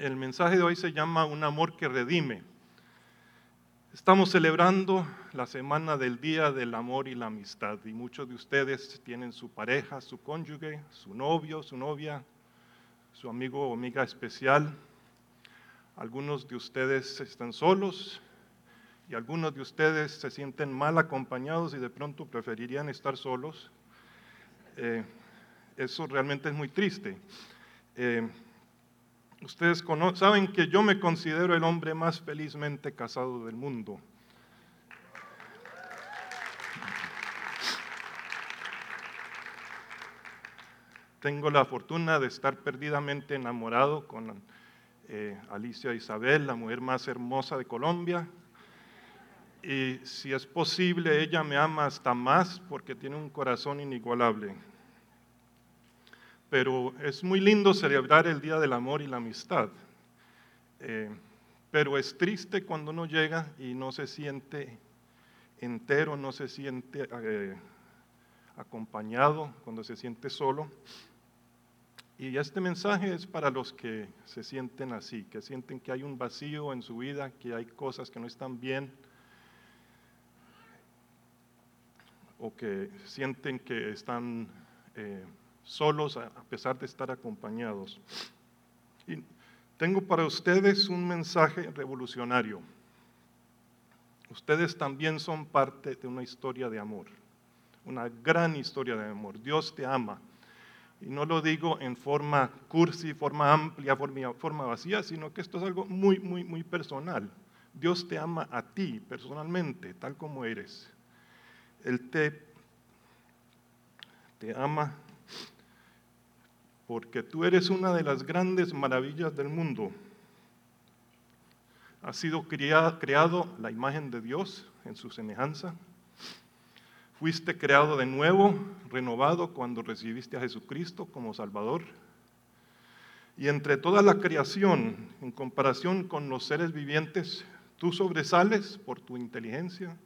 El mensaje de hoy se llama Un amor que redime. Estamos celebrando la semana del Día del Amor y la Amistad y muchos de ustedes tienen su pareja, su cónyuge, su novio, su novia, su amigo o amiga especial. Algunos de ustedes están solos y algunos de ustedes se sienten mal acompañados y de pronto preferirían estar solos. Eh, eso realmente es muy triste. Eh, ustedes saben que yo me considero el hombre más felizmente casado del mundo. Tengo la fortuna de estar perdidamente enamorado con eh, Alicia Isabel, la mujer más hermosa de Colombia. Y si es posible, ella me ama hasta más porque tiene un corazón inigualable pero es muy lindo celebrar el Día del Amor y la Amistad. Eh, pero es triste cuando uno llega y no se siente entero, no se siente eh, acompañado, cuando se siente solo. Y este mensaje es para los que se sienten así, que sienten que hay un vacío en su vida, que hay cosas que no están bien, o que sienten que están eh, solos a pesar de estar acompañados. Y tengo para ustedes un mensaje revolucionario. Ustedes también son parte de una historia de amor, una gran historia de amor. Dios te ama. Y no lo digo en forma cursi, forma amplia, forma, vacía, sino que esto es algo muy, muy, muy personal. Dios te ama a ti personalmente, tal como eres. Él te ama porque tú eres una de las grandes maravillas del mundo. Has sido creado la imagen de Dios en su semejanza. Fuiste creado de nuevo, renovado cuando recibiste a Jesucristo como Salvador. Y entre toda la creación, en comparación con los seres vivientes, tú sobresales por tu inteligencia,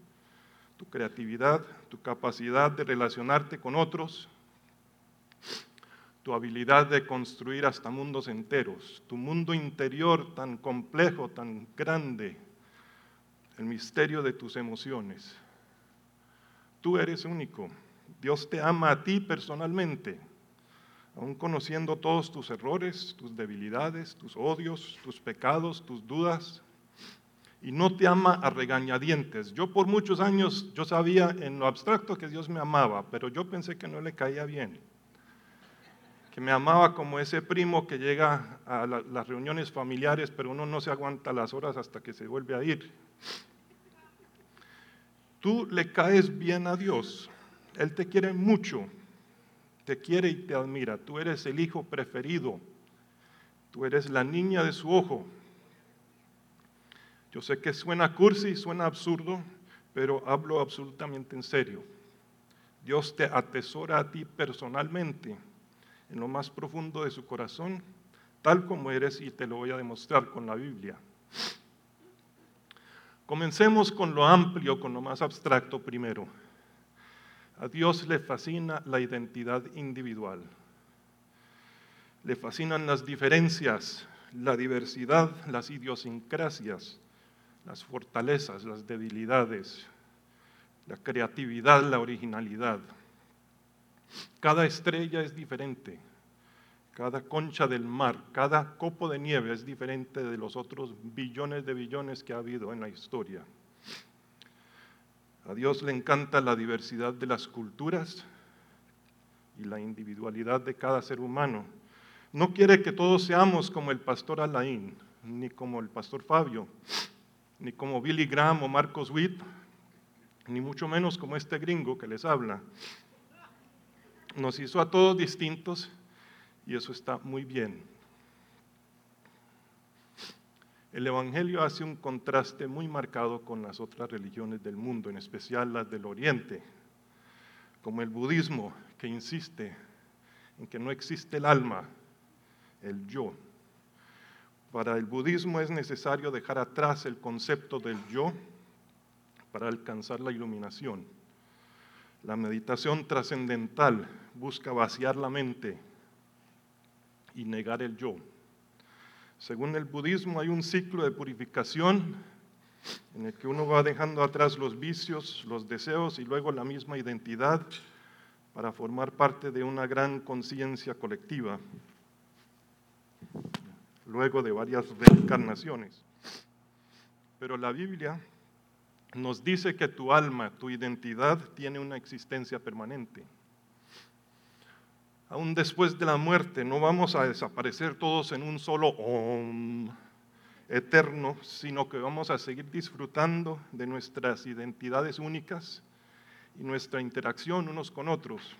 tu creatividad, tu capacidad de relacionarte con otros, tu habilidad de construir hasta mundos enteros, tu mundo interior tan complejo, tan grande, el misterio de tus emociones. Tú eres único. Dios te ama a ti personalmente, aun conociendo todos tus errores, tus debilidades, tus odios, tus pecados, tus dudas. Y no te ama a regañadientes. Yo por muchos años, yo sabía en lo abstracto que Dios me amaba, pero yo pensé que no le caía bien que me amaba como ese primo que llega a las reuniones familiares, pero uno no se aguanta las horas hasta que se vuelve a ir. Tú le caes bien a Dios. Él te quiere mucho. Te quiere y te admira. Tú eres el hijo preferido. Tú eres la niña de su ojo. Yo sé que suena cursi, suena absurdo, pero hablo absolutamente en serio. Dios te atesora a ti personalmente en lo más profundo de su corazón, tal como eres y te lo voy a demostrar con la Biblia. Comencemos con lo amplio, con lo más abstracto primero. A Dios le fascina la identidad individual. Le fascinan las diferencias, la diversidad, las idiosincrasias, las fortalezas, las debilidades, la creatividad, la originalidad. Cada estrella es diferente, cada concha del mar, cada copo de nieve es diferente de los otros billones de billones que ha habido en la historia. A Dios le encanta la diversidad de las culturas y la individualidad de cada ser humano. No quiere que todos seamos como el pastor Alain, ni como el pastor Fabio, ni como Billy Graham o Marcos Witt, ni mucho menos como este gringo que les habla nos hizo a todos distintos y eso está muy bien. El Evangelio hace un contraste muy marcado con las otras religiones del mundo, en especial las del Oriente, como el budismo, que insiste en que no existe el alma, el yo. Para el budismo es necesario dejar atrás el concepto del yo para alcanzar la iluminación. La meditación trascendental busca vaciar la mente y negar el yo. Según el budismo hay un ciclo de purificación en el que uno va dejando atrás los vicios, los deseos y luego la misma identidad para formar parte de una gran conciencia colectiva, luego de varias reencarnaciones. Pero la Biblia nos dice que tu alma, tu identidad tiene una existencia permanente. Aún después de la muerte no vamos a desaparecer todos en un solo om eterno, sino que vamos a seguir disfrutando de nuestras identidades únicas y nuestra interacción unos con otros.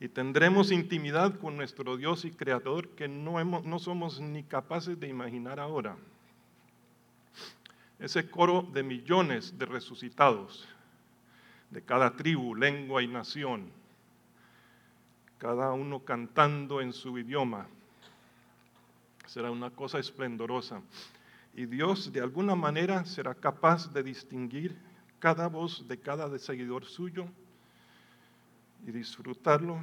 Y tendremos intimidad con nuestro Dios y Creador que no, no somos ni capaces de imaginar ahora. Ese coro de millones de resucitados, de cada tribu, lengua y nación, cada uno cantando en su idioma, será una cosa esplendorosa. Y Dios de alguna manera será capaz de distinguir cada voz de cada seguidor suyo y disfrutarlo,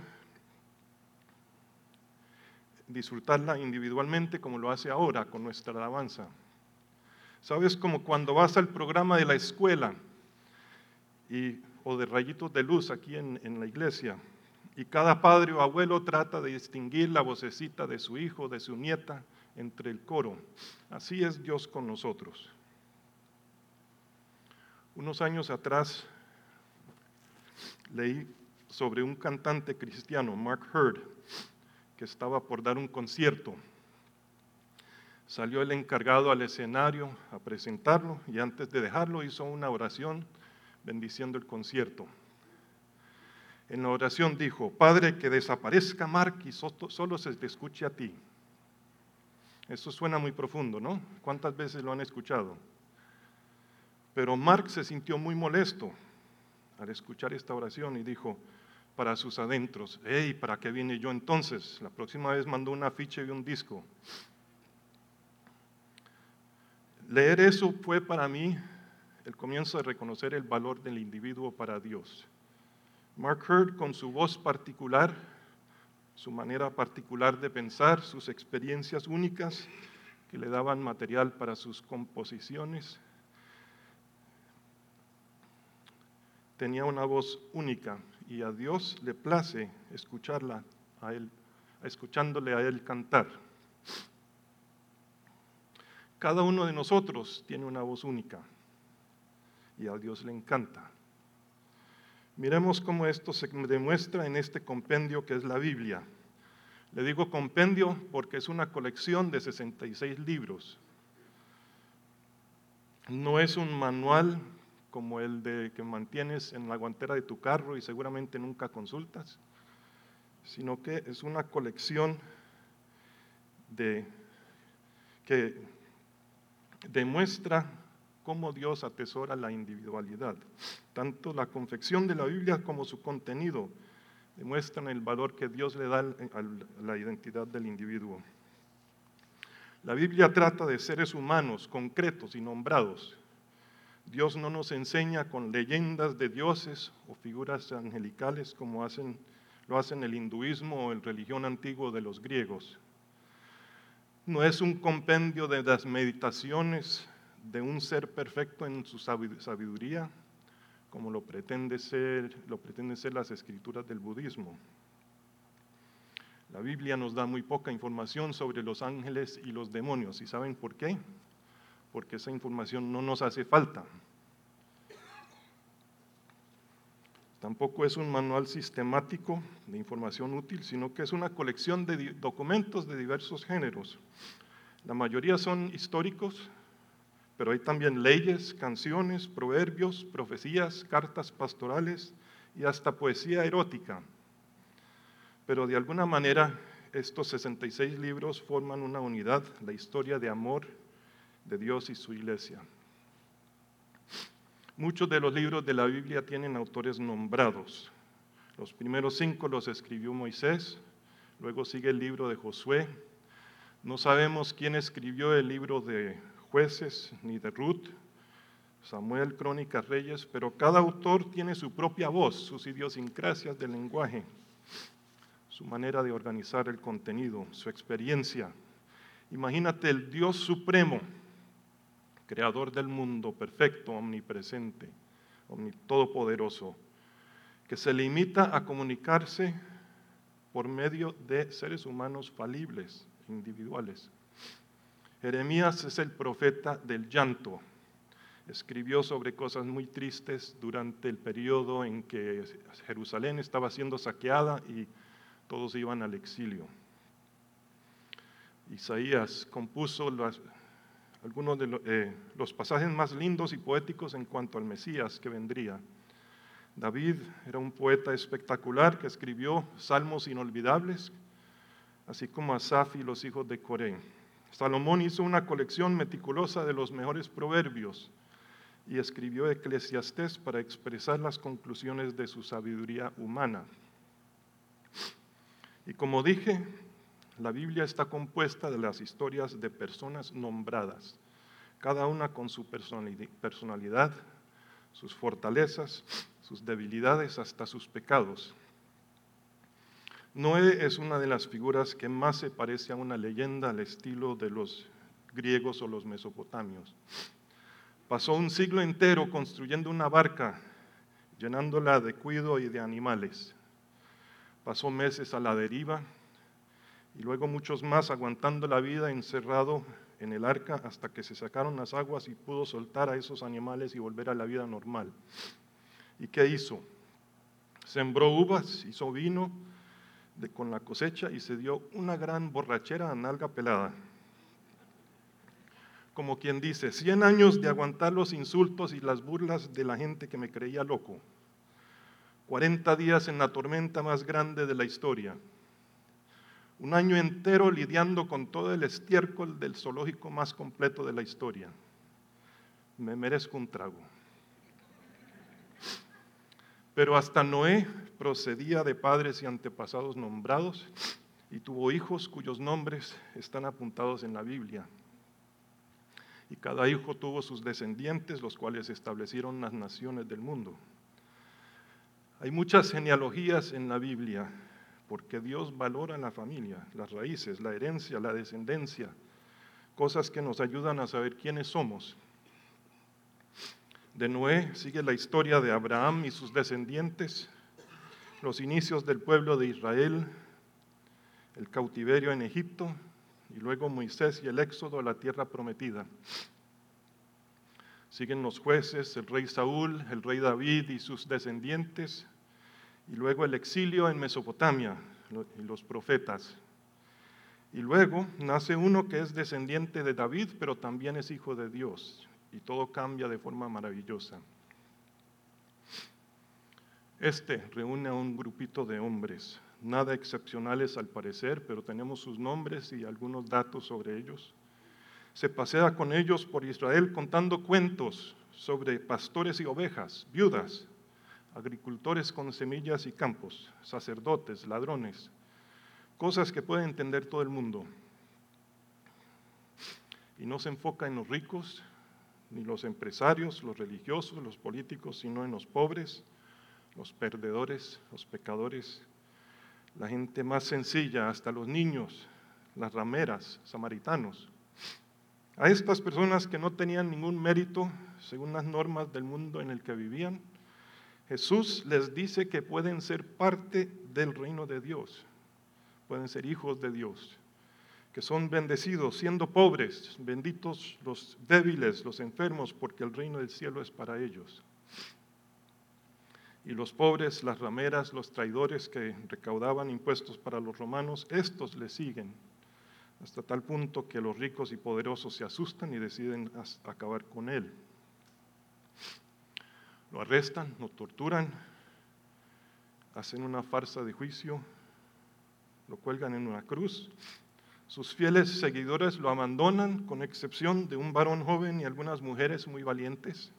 disfrutarla individualmente como lo hace ahora con nuestra alabanza. ¿Sabes? Como cuando vas al programa de la escuela y, o de rayitos de luz aquí en, en la iglesia y cada padre o abuelo trata de distinguir la vocecita de su hijo, de su nieta, entre el coro. Así es Dios con nosotros. Unos años atrás leí sobre un cantante cristiano, Mark Hurd, que estaba por dar un concierto. Salió el encargado al escenario a presentarlo y antes de dejarlo hizo una oración bendiciendo el concierto. En la oración dijo, Padre, que desaparezca Mark y solo se te escuche a ti. Eso suena muy profundo, ¿no? ¿Cuántas veces lo han escuchado? Pero Mark se sintió muy molesto al escuchar esta oración y dijo para sus adentros, hey, ¿para qué vine yo entonces? La próxima vez mandó un afiche y un disco. Leer eso fue para mí el comienzo de reconocer el valor del individuo para Dios. Mark Hurd, con su voz particular, su manera particular de pensar, sus experiencias únicas que le daban material para sus composiciones. Tenía una voz única y a Dios le place escucharla a él, escuchándole a él cantar. Cada uno de nosotros tiene una voz única y a Dios le encanta. Miremos cómo esto se demuestra en este compendio que es la Biblia. Le digo compendio porque es una colección de 66 libros. No es un manual como el de que mantienes en la guantera de tu carro y seguramente nunca consultas, sino que es una colección de que demuestra cómo Dios atesora la individualidad. Tanto la confección de la Biblia como su contenido demuestran el valor que Dios le da a la identidad del individuo. La Biblia trata de seres humanos concretos y nombrados. Dios no nos enseña con leyendas de dioses o figuras angelicales como lo hacen el hinduismo o el religión antiguo de los griegos. No es un compendio de las meditaciones de un ser perfecto en su sabiduría, como lo pretende ser, lo pretenden ser las escrituras del budismo. La Biblia nos da muy poca información sobre los ángeles y los demonios. ¿Y saben por qué? Porque esa información no nos hace falta. Tampoco es un manual sistemático de información útil, sino que es una colección de documentos de diversos géneros. La mayoría son históricos, pero hay también leyes, canciones, proverbios, profecías, cartas pastorales y hasta poesía erótica. Pero de alguna manera estos 66 libros forman una unidad, la historia de amor de Dios y su iglesia. Muchos de los libros de la Biblia tienen autores nombrados. Los primeros cinco los escribió Moisés, luego sigue el libro de Josué. No sabemos quién escribió el libro de jueces ni de Ruth, Samuel, Crónicas, Reyes, pero cada autor tiene su propia voz, sus idiosincrasias del lenguaje, su manera de organizar el contenido, su experiencia. Imagínate el Dios supremo, creador del mundo, perfecto, omnipresente, todopoderoso, que se limita a comunicarse por medio de seres humanos falibles, individuales. Jeremías es el profeta del llanto. Escribió sobre cosas muy tristes durante el periodo en que Jerusalén estaba siendo saqueada y todos iban al exilio. Isaías compuso algunos de eh, los pasajes más lindos y poéticos en cuanto al Mesías que vendría. David era un poeta espectacular que escribió salmos inolvidables, así como Asaf y los hijos de Coré. Salomón hizo una colección meticulosa de los mejores proverbios y escribió Eclesiastés para expresar las conclusiones de su sabiduría humana. Y como dije, la Biblia está compuesta de las historias de personas nombradas, cada una con su personalidad, sus fortalezas, sus debilidades, hasta sus pecados. Noé es una de las figuras que más se parece a una leyenda al estilo de los griegos o los mesopotamios. Pasó un siglo entero construyendo una barca, llenándola de cuido y de animales. Pasó meses a la deriva y luego muchos más aguantando la vida encerrado en el arca hasta que se sacaron las aguas y pudo soltar a esos animales y volver a la vida normal. ¿Y qué hizo? Sembró uvas, hizo vino con la cosecha y se dio una gran borrachera a nalga pelada. Como quien dice, 100 años de aguantar los insultos y las burlas de la gente que me creía loco. 40 días en la tormenta más grande de la historia. Un año entero lidiando con todo el estiércol del zoológico más completo de la historia. Me merezco un trago. Pero hasta Noé procedía de padres y antepasados nombrados y tuvo hijos cuyos nombres están apuntados en la Biblia. Y cada hijo tuvo sus descendientes, los cuales establecieron las naciones del mundo. Hay muchas genealogías en la Biblia, porque Dios valora la familia, las raíces, la herencia, la descendencia, cosas que nos ayudan a saber quiénes somos de Noé sigue la historia de Abraham y sus descendientes, los inicios del pueblo de Israel, el cautiverio en Egipto y luego Moisés y el éxodo a la tierra prometida. Siguen los jueces, el rey Saúl, el rey David y sus descendientes, y luego el exilio en Mesopotamia y los profetas. Y luego nace uno que es descendiente de David, pero también es hijo de Dios, y todo cambia de forma maravillosa. Este reúne a un grupito de hombres, nada excepcionales al parecer, pero tenemos sus nombres y algunos datos sobre ellos. Se pasea con ellos por Israel contando cuentos sobre pastores y ovejas, viudas, agricultores con semillas y campos, sacerdotes, ladrones, cosas que puede entender todo el mundo. Y no se enfoca en los ricos, ni los empresarios, los religiosos, los políticos, sino en los pobres, los perdedores, los pecadores, la gente más sencilla, hasta los niños, las rameras, samaritanos. A estas personas que no tenían ningún mérito según las normas del mundo en el que vivían, Jesús les dice que pueden ser parte del reino de Dios, pueden ser hijos de Dios que son bendecidos siendo pobres, benditos los débiles, los enfermos, porque el reino del cielo es para ellos. Y los pobres, las rameras, los traidores que recaudaban impuestos para los romanos, estos le siguen, hasta tal punto que los ricos y poderosos se asustan y deciden acabar con él. Lo arrestan, lo torturan, hacen una farsa de juicio, lo cuelgan en una cruz sus fieles seguidores lo abandonan, con excepción de un varón joven y algunas mujeres muy valientes.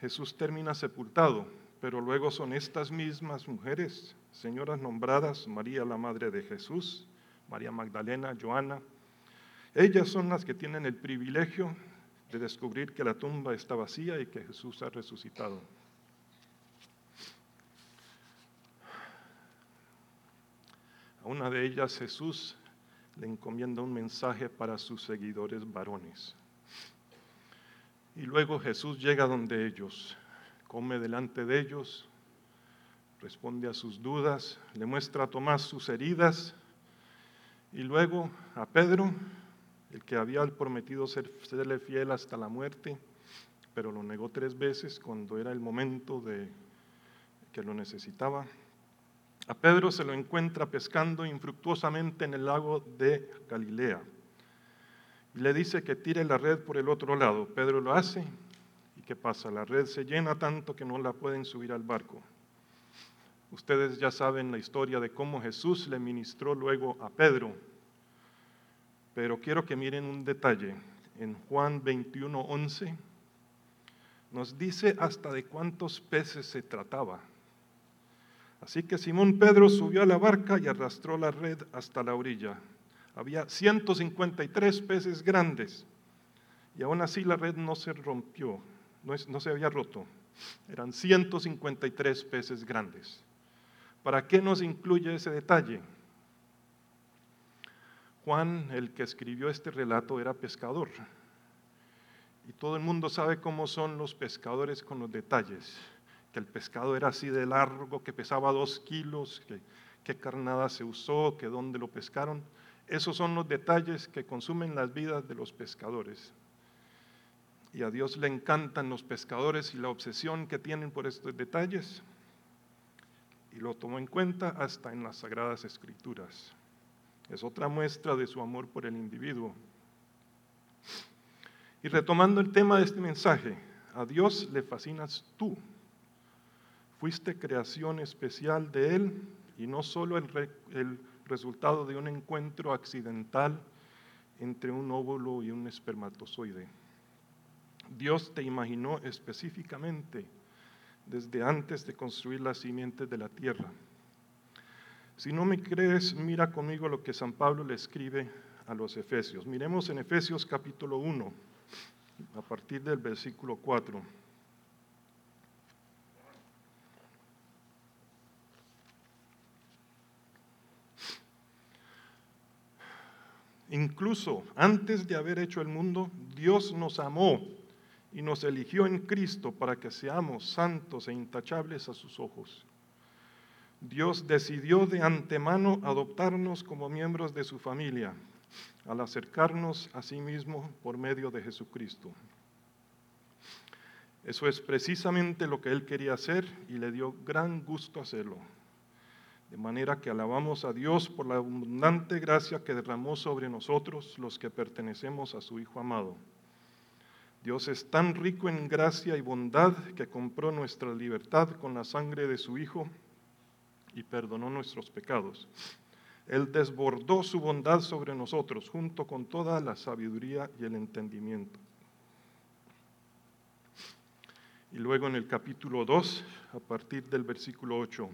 Jesús termina sepultado, pero luego son estas mismas mujeres, señoras nombradas, María la Madre de Jesús, María Magdalena, Joana, ellas son las que tienen el privilegio de descubrir que la tumba está vacía y que Jesús ha resucitado. A una de ellas Jesús le encomienda un mensaje para sus seguidores varones. Y luego Jesús llega donde ellos, come delante de ellos, responde a sus dudas, le muestra a Tomás sus heridas y luego a Pedro, el que había prometido serle fiel hasta la muerte, pero lo negó tres veces cuando era el momento de que lo necesitaba. A Pedro se lo encuentra pescando infructuosamente en el lago de Galilea. Y le dice que tire la red por el otro lado. Pedro lo hace. ¿Y qué pasa? La red se llena tanto que no la pueden subir al barco. Ustedes ya saben la historia de cómo Jesús le ministró luego a Pedro. Pero quiero que miren un detalle. En Juan 21, 11 nos dice hasta de cuántos peces se trataba. Así que Simón Pedro subió a la barca y arrastró la red hasta la orilla. Había 153 peces grandes y aún así la red no se rompió, no, se había roto. Eran 153 peces grandes. ¿Para qué nos incluye ese detalle? Juan, el que escribió este relato, era pescador. Y todo el mundo sabe cómo son los pescadores con los detalles que el pescado era así de largo, que pesaba dos kilos, que qué carnada se usó, que dónde lo pescaron. Esos son los detalles que consumen las vidas de los pescadores. Y a Dios le encantan los pescadores y la obsesión que tienen por estos detalles. Y lo tomó en cuenta hasta en las Sagradas Escrituras. Es otra muestra de su amor por el individuo. Y retomando el tema de este mensaje, a Dios le fascinas tú. Fuiste creación especial de Él y no solo el, resultado de un encuentro accidental entre un óvulo y un espermatozoide. Dios te imaginó específicamente desde antes de construir las simientes de la tierra. Si no me crees, mira conmigo lo que San Pablo le escribe a los Efesios. Miremos en Efesios capítulo 1, a partir del versículo 4. Incluso antes de haber hecho el mundo, Dios nos amó y nos eligió en Cristo para que seamos santos e intachables a sus ojos. Dios decidió de antemano adoptarnos como miembros de su familia al acercarnos a sí mismo por medio de Jesucristo. Eso es precisamente lo que Él quería hacer y le dio gran gusto hacerlo. De manera que alabamos a Dios por la abundante gracia que derramó sobre nosotros los que pertenecemos a su Hijo amado. Dios es tan rico en gracia y bondad que compró nuestra libertad con la sangre de su Hijo y perdonó nuestros pecados. Él desbordó su bondad sobre nosotros junto con toda la sabiduría y el entendimiento. Y luego en el capítulo 2, a partir del versículo 8,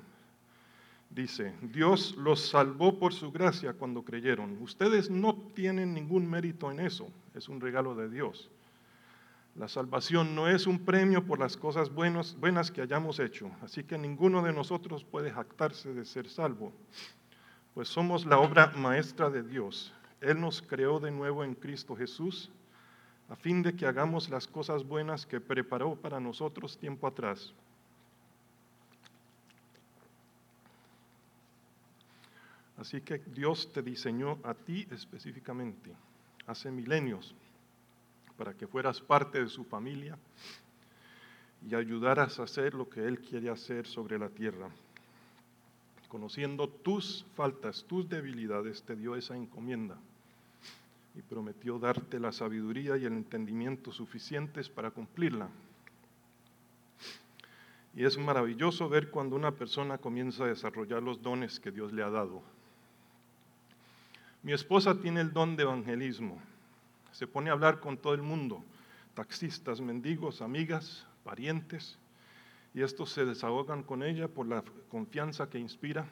dice, Dios los salvó por su gracia cuando creyeron. Ustedes no tienen ningún mérito en eso, es un regalo de Dios. La salvación no es un premio por las cosas buenas, que hayamos hecho, así que ninguno de nosotros puede jactarse de ser salvo, pues somos la obra maestra de Dios. Él nos creó de nuevo en Cristo Jesús, a fin de que hagamos las cosas buenas que preparó para nosotros tiempo atrás. Así que Dios te diseñó a ti específicamente hace milenios para que fueras parte de su familia y ayudaras a hacer lo que Él quiere hacer sobre la tierra. Conociendo tus faltas, tus debilidades, te dio esa encomienda y prometió darte la sabiduría y el entendimiento suficientes para cumplirla. Y es maravilloso ver cuando una persona comienza a desarrollar los dones que Dios le ha dado. Mi esposa tiene el don de evangelismo. Se pone a hablar con todo el mundo, taxistas, mendigos, amigas, parientes, y estos se desahogan con ella por la confianza que inspira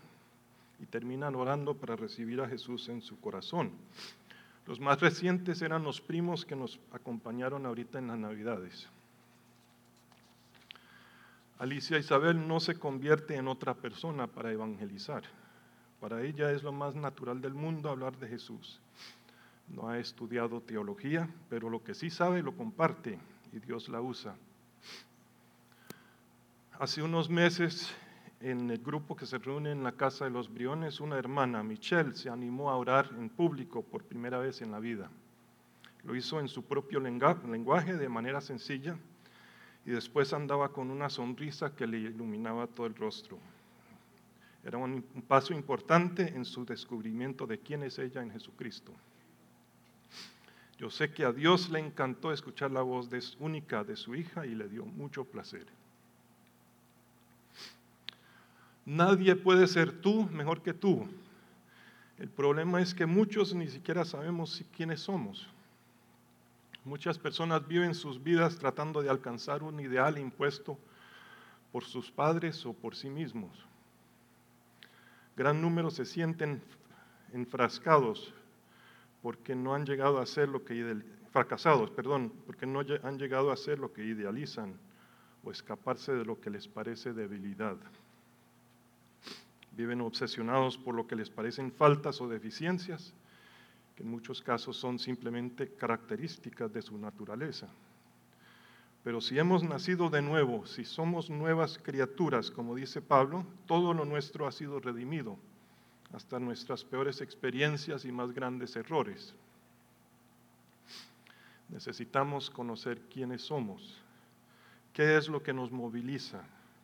y terminan orando para recibir a Jesús en su corazón. Los más recientes eran los primos que nos acompañaron ahorita en las Navidades. Alicia Isabel no se convierte en otra persona para evangelizar Para ella es lo más natural del mundo hablar de Jesús. No ha estudiado teología, pero lo que sí sabe lo comparte y Dios la usa. Hace unos meses, en el grupo que se reúne en la casa de los Briones, una hermana, Michelle, se animó a orar en público por primera vez en la vida. Lo hizo en su propio lenguaje, de manera sencilla, y después andaba con una sonrisa que le iluminaba todo el rostro. Era un, paso importante en su descubrimiento de quién es ella en Jesucristo. Yo sé que a Dios le encantó escuchar la voz única de su hija y le dio mucho placer. Nadie puede ser tú mejor que tú. El problema es que muchos ni siquiera sabemos quiénes somos. Muchas personas viven sus vidas tratando de alcanzar un ideal impuesto por sus padres o por sí mismos gran número se sienten enfrascados porque no han llegado a hacer lo que fracasados, perdón, porque no han llegado a hacer lo que idealizan o escaparse de lo que les parece debilidad. Viven obsesionados por lo que les parecen faltas o deficiencias, que en muchos casos son simplemente características de su naturaleza. Pero si hemos nacido de nuevo, si somos nuevas criaturas, como dice Pablo, todo lo nuestro ha sido redimido, hasta nuestras peores experiencias y más grandes errores. Necesitamos conocer quiénes somos, qué es lo que nos moviliza,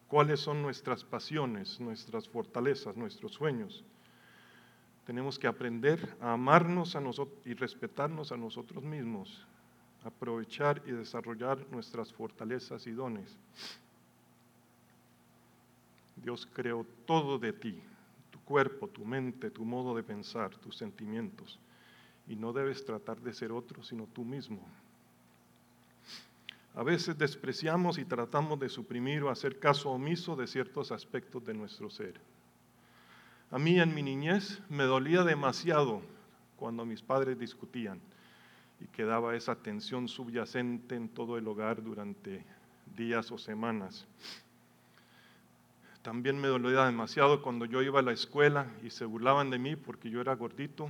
cuáles son nuestras pasiones, nuestras fortalezas, nuestros sueños. Tenemos que aprender a amarnos a y respetarnos a nosotros mismos aprovechar y desarrollar nuestras fortalezas y dones. Dios creó todo de ti, cuerpo, tu mente, tu modo de pensar, tus sentimientos, y no debes tratar de ser otro, sino tú mismo. A veces despreciamos y tratamos de suprimir o hacer caso omiso de ciertos aspectos de nuestro ser. A mí en mi niñez me dolía demasiado cuando mis padres discutían y quedaba esa tensión subyacente en todo el hogar durante días o semanas. También me dolía demasiado cuando yo iba a la escuela y se burlaban de mí porque yo era gordito.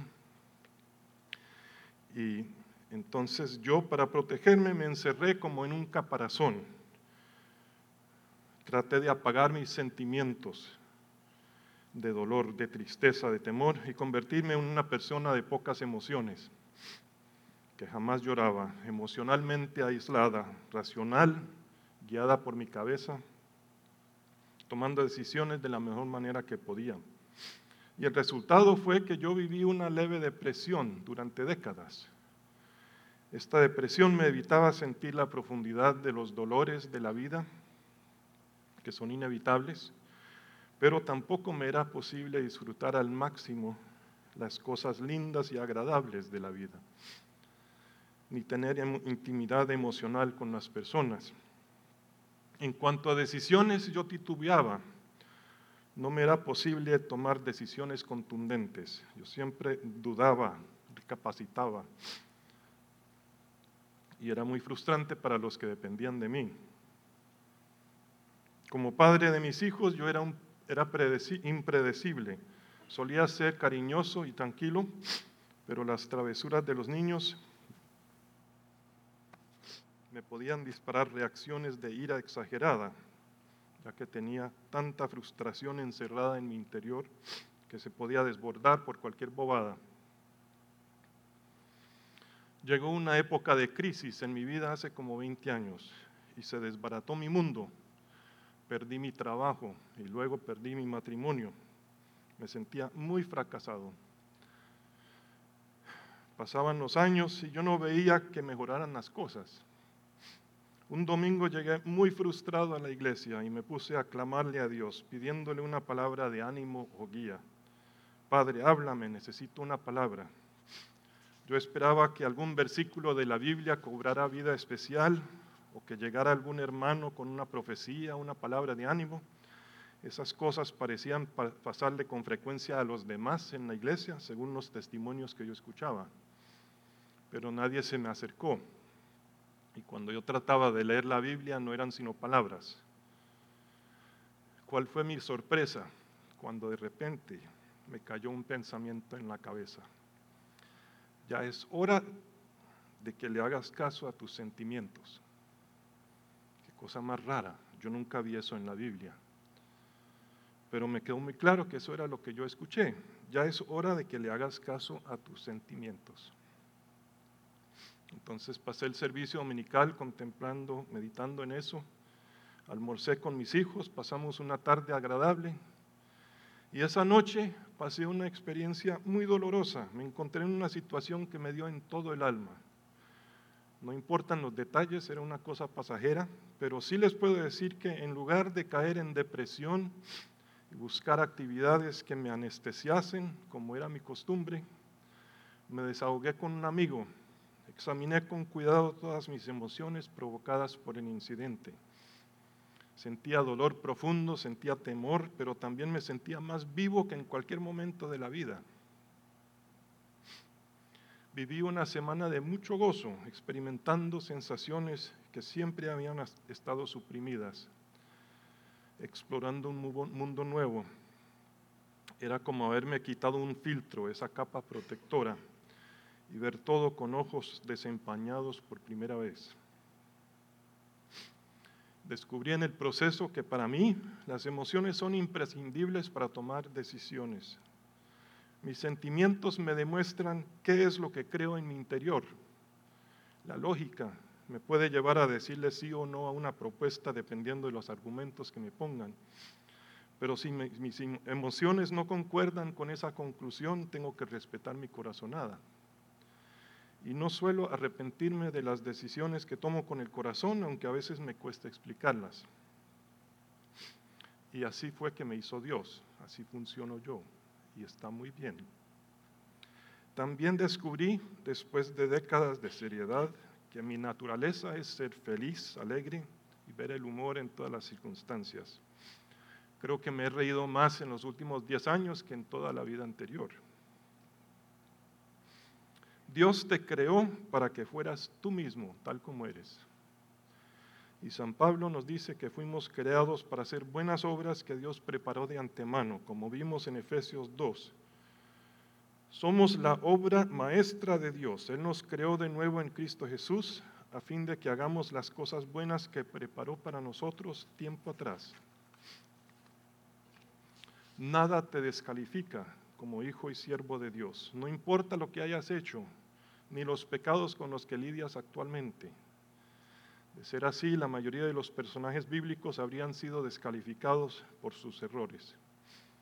Y entonces yo para protegerme me encerré como en un caparazón. Traté de apagar mis sentimientos de dolor, de tristeza, de temor y convertirme en una persona de pocas emociones que jamás lloraba, emocionalmente aislada, racional, guiada por mi cabeza, tomando decisiones de la mejor manera que podía. Y el resultado fue que yo viví una leve depresión durante décadas. Esta depresión me evitaba sentir la profundidad de los dolores de la vida, que son inevitables, pero tampoco me era posible disfrutar al máximo las cosas lindas y agradables de la vida ni tener intimidad emocional con las personas. En cuanto a decisiones, yo titubeaba. No me era posible tomar decisiones contundentes. Yo siempre dudaba, recapacitaba. Y era muy frustrante para los que dependían de mí. Como padre de mis hijos, yo era, era impredecible. Solía ser cariñoso y tranquilo, pero las travesuras de los niños me podían disparar reacciones de ira exagerada, ya que tenía tanta frustración encerrada en mi interior que se podía desbordar por cualquier bobada. Llegó una época de crisis en mi vida hace como 20 años y se desbarató mi mundo. Perdí mi trabajo y luego perdí mi matrimonio. Me sentía muy fracasado. Pasaban los años y yo no veía que mejoraran las cosas. Un domingo llegué muy frustrado a la iglesia y me puse a clamarle a Dios, pidiéndole una palabra de ánimo o guía. Padre, háblame, necesito una palabra. Yo esperaba que algún versículo de la Biblia cobrara vida especial o que llegara algún hermano con una profecía, una palabra de ánimo. Esas cosas parecían pasarle con frecuencia a los demás en la iglesia, según los testimonios que yo escuchaba. Pero nadie se me acercó. Y cuando yo trataba de leer la Biblia no eran sino palabras. ¿Cuál fue mi sorpresa? Cuando de repente me cayó un pensamiento en la cabeza. Ya es hora de que le hagas caso a tus sentimientos. Qué cosa más rara. Yo nunca vi eso en la Biblia. Pero me quedó muy claro que eso era lo que yo escuché. Ya es hora de que le hagas caso a tus sentimientos. Entonces pasé el servicio dominical contemplando, meditando en eso. Almorcé con mis hijos, pasamos una tarde agradable. Y esa noche pasé una experiencia muy dolorosa. Me encontré en una situación que me dio en todo el alma. No importan los detalles, era una cosa pasajera, pero sí les puedo decir que en lugar de caer en depresión y buscar actividades que me anestesiasen, como era mi costumbre, me desahogué con un amigo Examiné con cuidado todas mis emociones provocadas por el incidente. Sentía dolor profundo, sentía temor, pero también me sentía más vivo que en cualquier momento de la vida. Viví una semana de mucho gozo, experimentando sensaciones que siempre habían estado suprimidas, explorando un mundo nuevo. Era como haberme quitado un filtro, esa capa protectora y ver todo con ojos desempañados por primera vez. Descubrí en el proceso que para mí las emociones son imprescindibles para tomar decisiones. Mis sentimientos me demuestran qué es lo que creo en mi interior. La lógica me puede llevar a decirle sí o no a una propuesta dependiendo de los argumentos que me pongan. Pero si mis emociones no concuerdan con esa conclusión, tengo que respetar mi corazonada y no suelo arrepentirme de las decisiones que tomo con el corazón, aunque a veces me cuesta explicarlas. Y así fue que me hizo Dios, así funciono yo, y está muy bien. También descubrí, después de décadas de seriedad, que mi naturaleza es ser feliz, alegre y ver el humor en todas las circunstancias. Creo que me he reído más en los últimos 10 años que en toda la vida anterior. Dios te creó para que fueras tú mismo, tal como eres. Y San Pablo nos dice que fuimos creados para hacer buenas obras que Dios preparó de antemano, como vimos en Efesios 2. Somos la obra maestra de Dios. Él nos creó de nuevo en Cristo Jesús a fin de que hagamos las cosas buenas que preparó para nosotros tiempo atrás. Nada te descalifica como hijo y siervo de Dios. No importa lo que hayas hecho, ni los pecados con los que lidias actualmente. De ser así, la mayoría de los personajes bíblicos habrían sido descalificados por sus errores.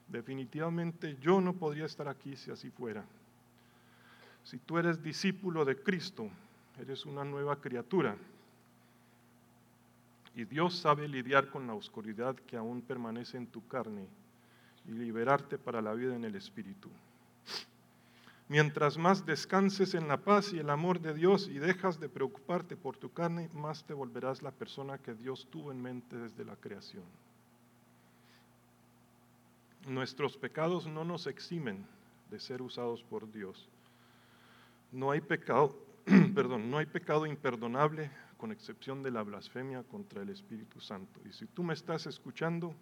Definitivamente yo no podría estar aquí si así fuera. Si tú eres discípulo de Cristo, eres una nueva criatura. Y Dios sabe lidiar con la oscuridad que aún permanece en tu carne y liberarte para la vida en el Espíritu. Mientras más descanses en la paz y el amor de Dios y dejas de preocuparte por tu carne, más te volverás la persona que Dios tuvo en mente desde la creación. Nuestros pecados no nos eximen de ser usados por Dios. No hay pecado, perdón, no hay pecado imperdonable con excepción de la blasfemia contra el Espíritu Santo. Y si tú me estás escuchando,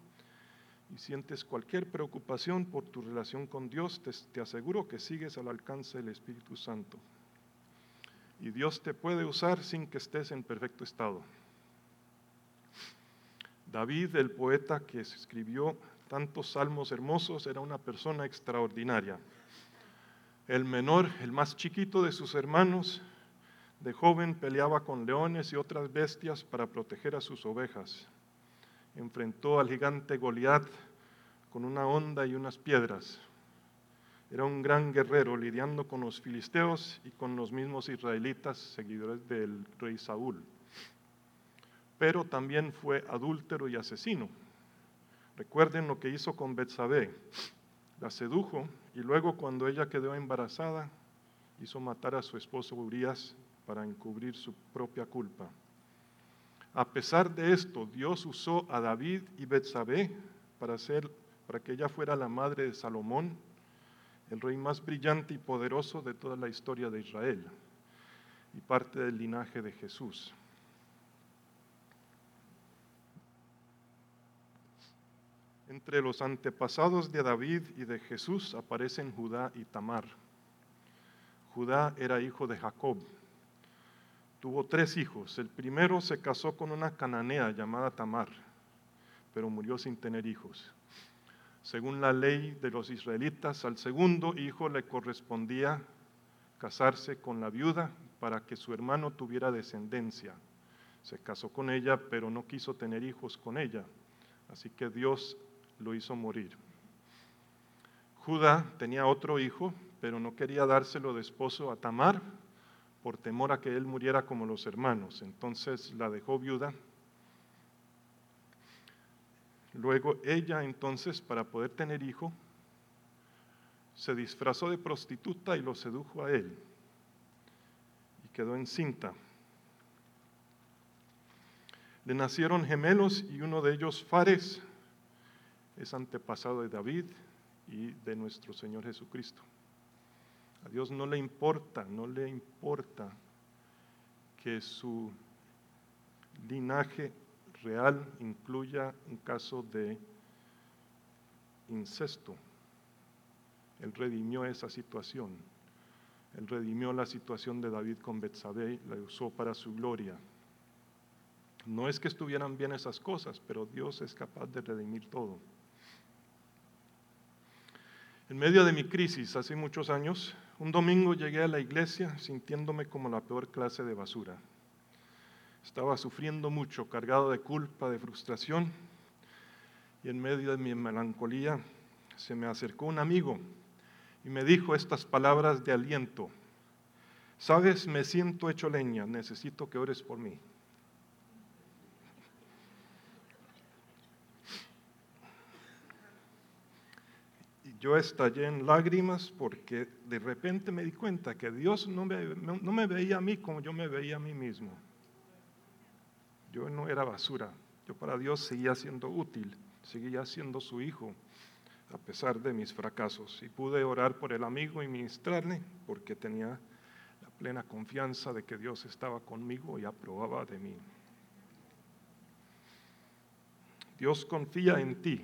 y sientes cualquier preocupación por tu relación con Dios, te, aseguro que sigues al alcance del Espíritu Santo. Y Dios te puede usar sin que estés en perfecto estado. David, el poeta que escribió tantos salmos hermosos, era una persona extraordinaria. El menor, el más chiquito de sus hermanos, de joven peleaba con leones y otras bestias para proteger a sus ovejas enfrentó al gigante Goliat con una honda y unas piedras. Era un gran guerrero lidiando con los filisteos y con los mismos israelitas, seguidores del rey Saúl. Pero también fue adúltero y asesino. Recuerden lo que hizo con Betsabé. La sedujo y luego cuando ella quedó embarazada hizo matar a su esposo Urias para encubrir su propia culpa. A pesar de esto, Dios usó a David y Betsabé para, para que ella fuera la madre de Salomón, el rey más brillante y poderoso de toda la historia de Israel y parte del linaje de Entre los antepasados de David y de Jesús aparecen Judá y Tamar. Judá era hijo de Jacob. Tuvo tres hijos. El primero se casó con una cananea llamada Tamar, pero murió sin tener hijos. Según la ley de los israelitas, al segundo hijo le correspondía casarse con la viuda para que su hermano tuviera descendencia. Se casó con ella, pero no quiso tener hijos con ella, así que Dios lo hizo morir. Judá tenía otro hijo, pero no quería dárselo de esposo a Tamar por temor a que él muriera como los hermanos. Entonces la dejó viuda. Luego ella entonces, para poder tener hijo, se disfrazó de prostituta y lo sedujo a él. Y quedó encinta. Le nacieron gemelos y uno de ellos, Fares, es antepasado de David y de nuestro Señor Jesucristo. A Dios no le importa, no le importa que su linaje real incluya un caso de incesto. Él redimió esa situación. Él redimió la situación de David con Betsabé, la usó para su gloria. No es que estuvieran bien esas cosas, pero Dios es capaz de redimir todo. En medio de mi crisis hace muchos años, un domingo llegué a la iglesia sintiéndome como la peor clase de basura. Estaba sufriendo mucho, cargado de culpa, de frustración, y en medio de mi melancolía se me acercó un amigo y me dijo estas palabras de aliento. Sabes, me siento hecho leña, necesito que ores por mí. Yo estallé en lágrimas porque de repente me di cuenta que Dios no me, no me, veía a mí como yo me veía a mí mismo. Yo no era basura, yo para Dios seguía siendo útil, seguía siendo su hijo a pesar de mis fracasos. Y pude orar por el amigo y ministrarle porque tenía la plena confianza de que Dios estaba conmigo y aprobaba de mí. Dios confía en ti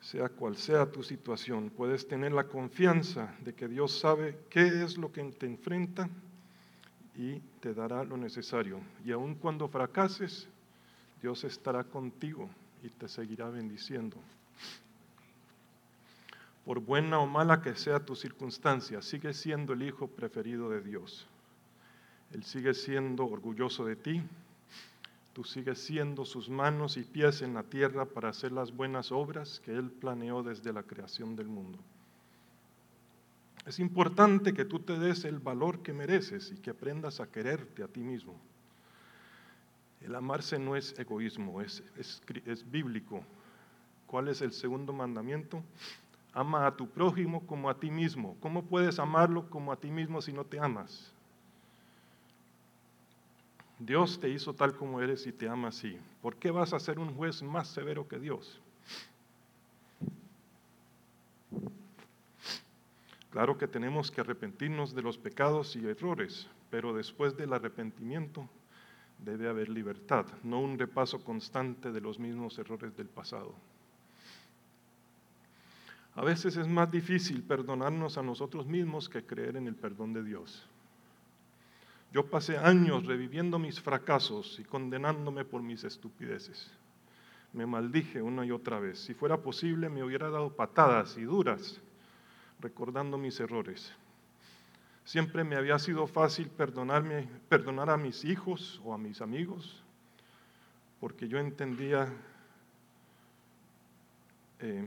sea cual sea tu situación, puedes tener la confianza de que Dios sabe qué es lo que te enfrenta y te dará lo necesario. Y aun cuando fracases, Dios estará contigo y te seguirá bendiciendo. Por buena o mala que sea tu circunstancia, sigue siendo el hijo preferido de Dios. Él sigue siendo orgulloso de ti, tú sigues siendo sus manos y pies en la tierra para hacer las buenas obras que Él planeó desde la creación del mundo. Es importante que tú te des el valor que mereces y que aprendas a quererte a ti mismo. El amarse no es egoísmo, es, es, es bíblico. ¿Cuál es el segundo mandamiento? Ama a tu prójimo como a ti mismo. ¿Cómo puedes amarlo como a ti mismo si no te amas? Dios te hizo tal como eres y te ama así. ¿Por qué vas a ser un juez más severo que Dios? Claro que tenemos que arrepentirnos de los pecados y errores, pero después del arrepentimiento debe haber libertad, no un repaso constante de los mismos errores del pasado. A veces es más difícil perdonarnos a nosotros mismos que creer en el perdón de Dios. Yo pasé años reviviendo mis fracasos y condenándome por mis estupideces. Me maldije una y otra vez. Si fuera posible, me hubiera dado patadas y duras, recordando mis errores. Siempre me había sido fácil perdonarme, perdonar a mis hijos o a mis amigos, porque yo entendía eh,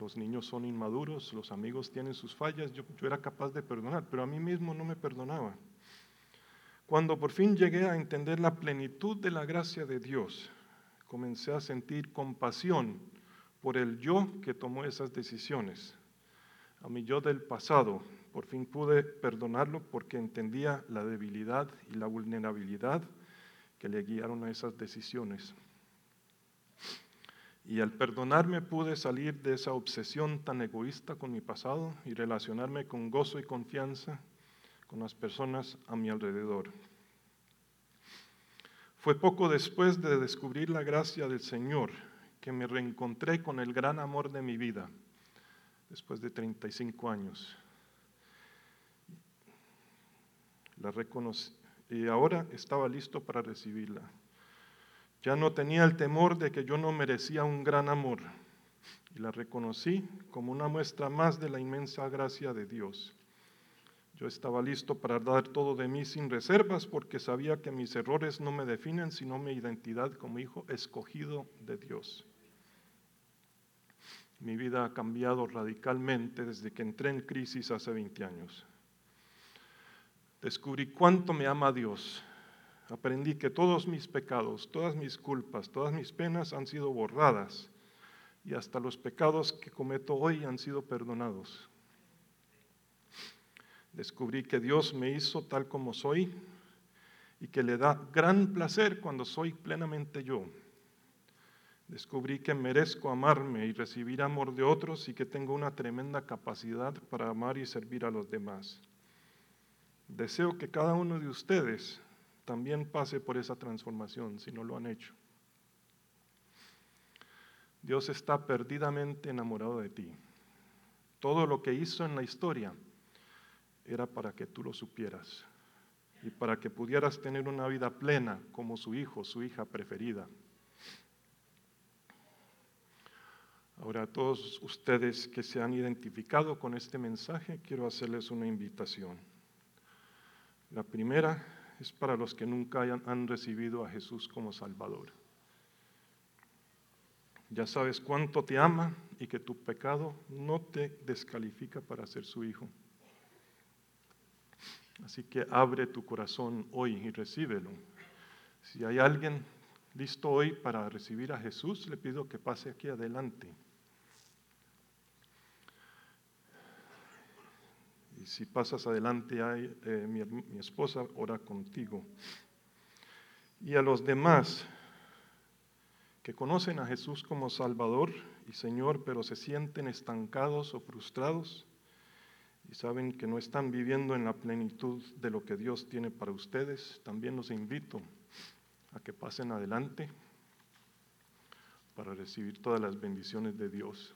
los niños son inmaduros, los amigos tienen sus fallas, yo, era capaz de perdonar, pero a mí mismo no me perdonaba. Cuando por fin llegué a entender la plenitud de la gracia de Dios, comencé a sentir compasión por el yo que tomó esas decisiones. A mi yo del pasado, por fin pude perdonarlo porque entendía la debilidad y la vulnerabilidad que le guiaron a esas decisiones. Y al perdonarme pude salir de esa obsesión tan egoísta con mi pasado y relacionarme con gozo y confianza con las personas a mi alrededor. Fue poco después de descubrir la gracia del Señor que me reencontré con el gran amor de mi vida, después de 35 años. La reconocí y ahora estaba listo para recibirla. Ya no tenía el temor de que yo no merecía un gran amor y la reconocí como una muestra más de la inmensa gracia de Dios. Yo estaba listo para dar todo de mí sin reservas porque sabía que mis errores no me definen sino mi identidad como hijo escogido de Dios. Mi vida ha cambiado radicalmente desde que entré en crisis hace 20 años. Descubrí cuánto me ama Dios. Aprendí que todos mis pecados, todas mis culpas, todas mis penas han sido borradas y hasta los pecados que cometo hoy han sido perdonados. Descubrí que Dios me hizo tal como soy y que le da gran placer cuando soy plenamente yo. Descubrí que merezco amarme y recibir amor de otros y que tengo una tremenda capacidad para amar y servir a los demás. Deseo que cada uno de ustedes también pase por esa transformación si no lo han hecho. Dios está perdidamente enamorado de ti. Todo lo que hizo en la historia era para que tú lo supieras y para que pudieras tener una vida plena como su hijo, su hija preferida. Ahora, a todos ustedes que se han identificado con este mensaje, quiero hacerles una invitación. La primera es para los que nunca han recibido a Jesús como Salvador. Ya sabes cuánto te ama y que tu pecado no te descalifica para ser su hijo. Así que abre tu corazón hoy y recíbelo. Si hay alguien listo hoy para recibir a Jesús, le pido que pase aquí adelante. Y si pasas adelante, hay, eh, mi, mi esposa ora contigo. Y a los demás que conocen a Jesús como Salvador y Señor, pero se sienten estancados o frustrados y saben que no están viviendo en la plenitud de lo que Dios tiene para ustedes, también los invito a que pasen adelante para recibir todas las bendiciones de Dios.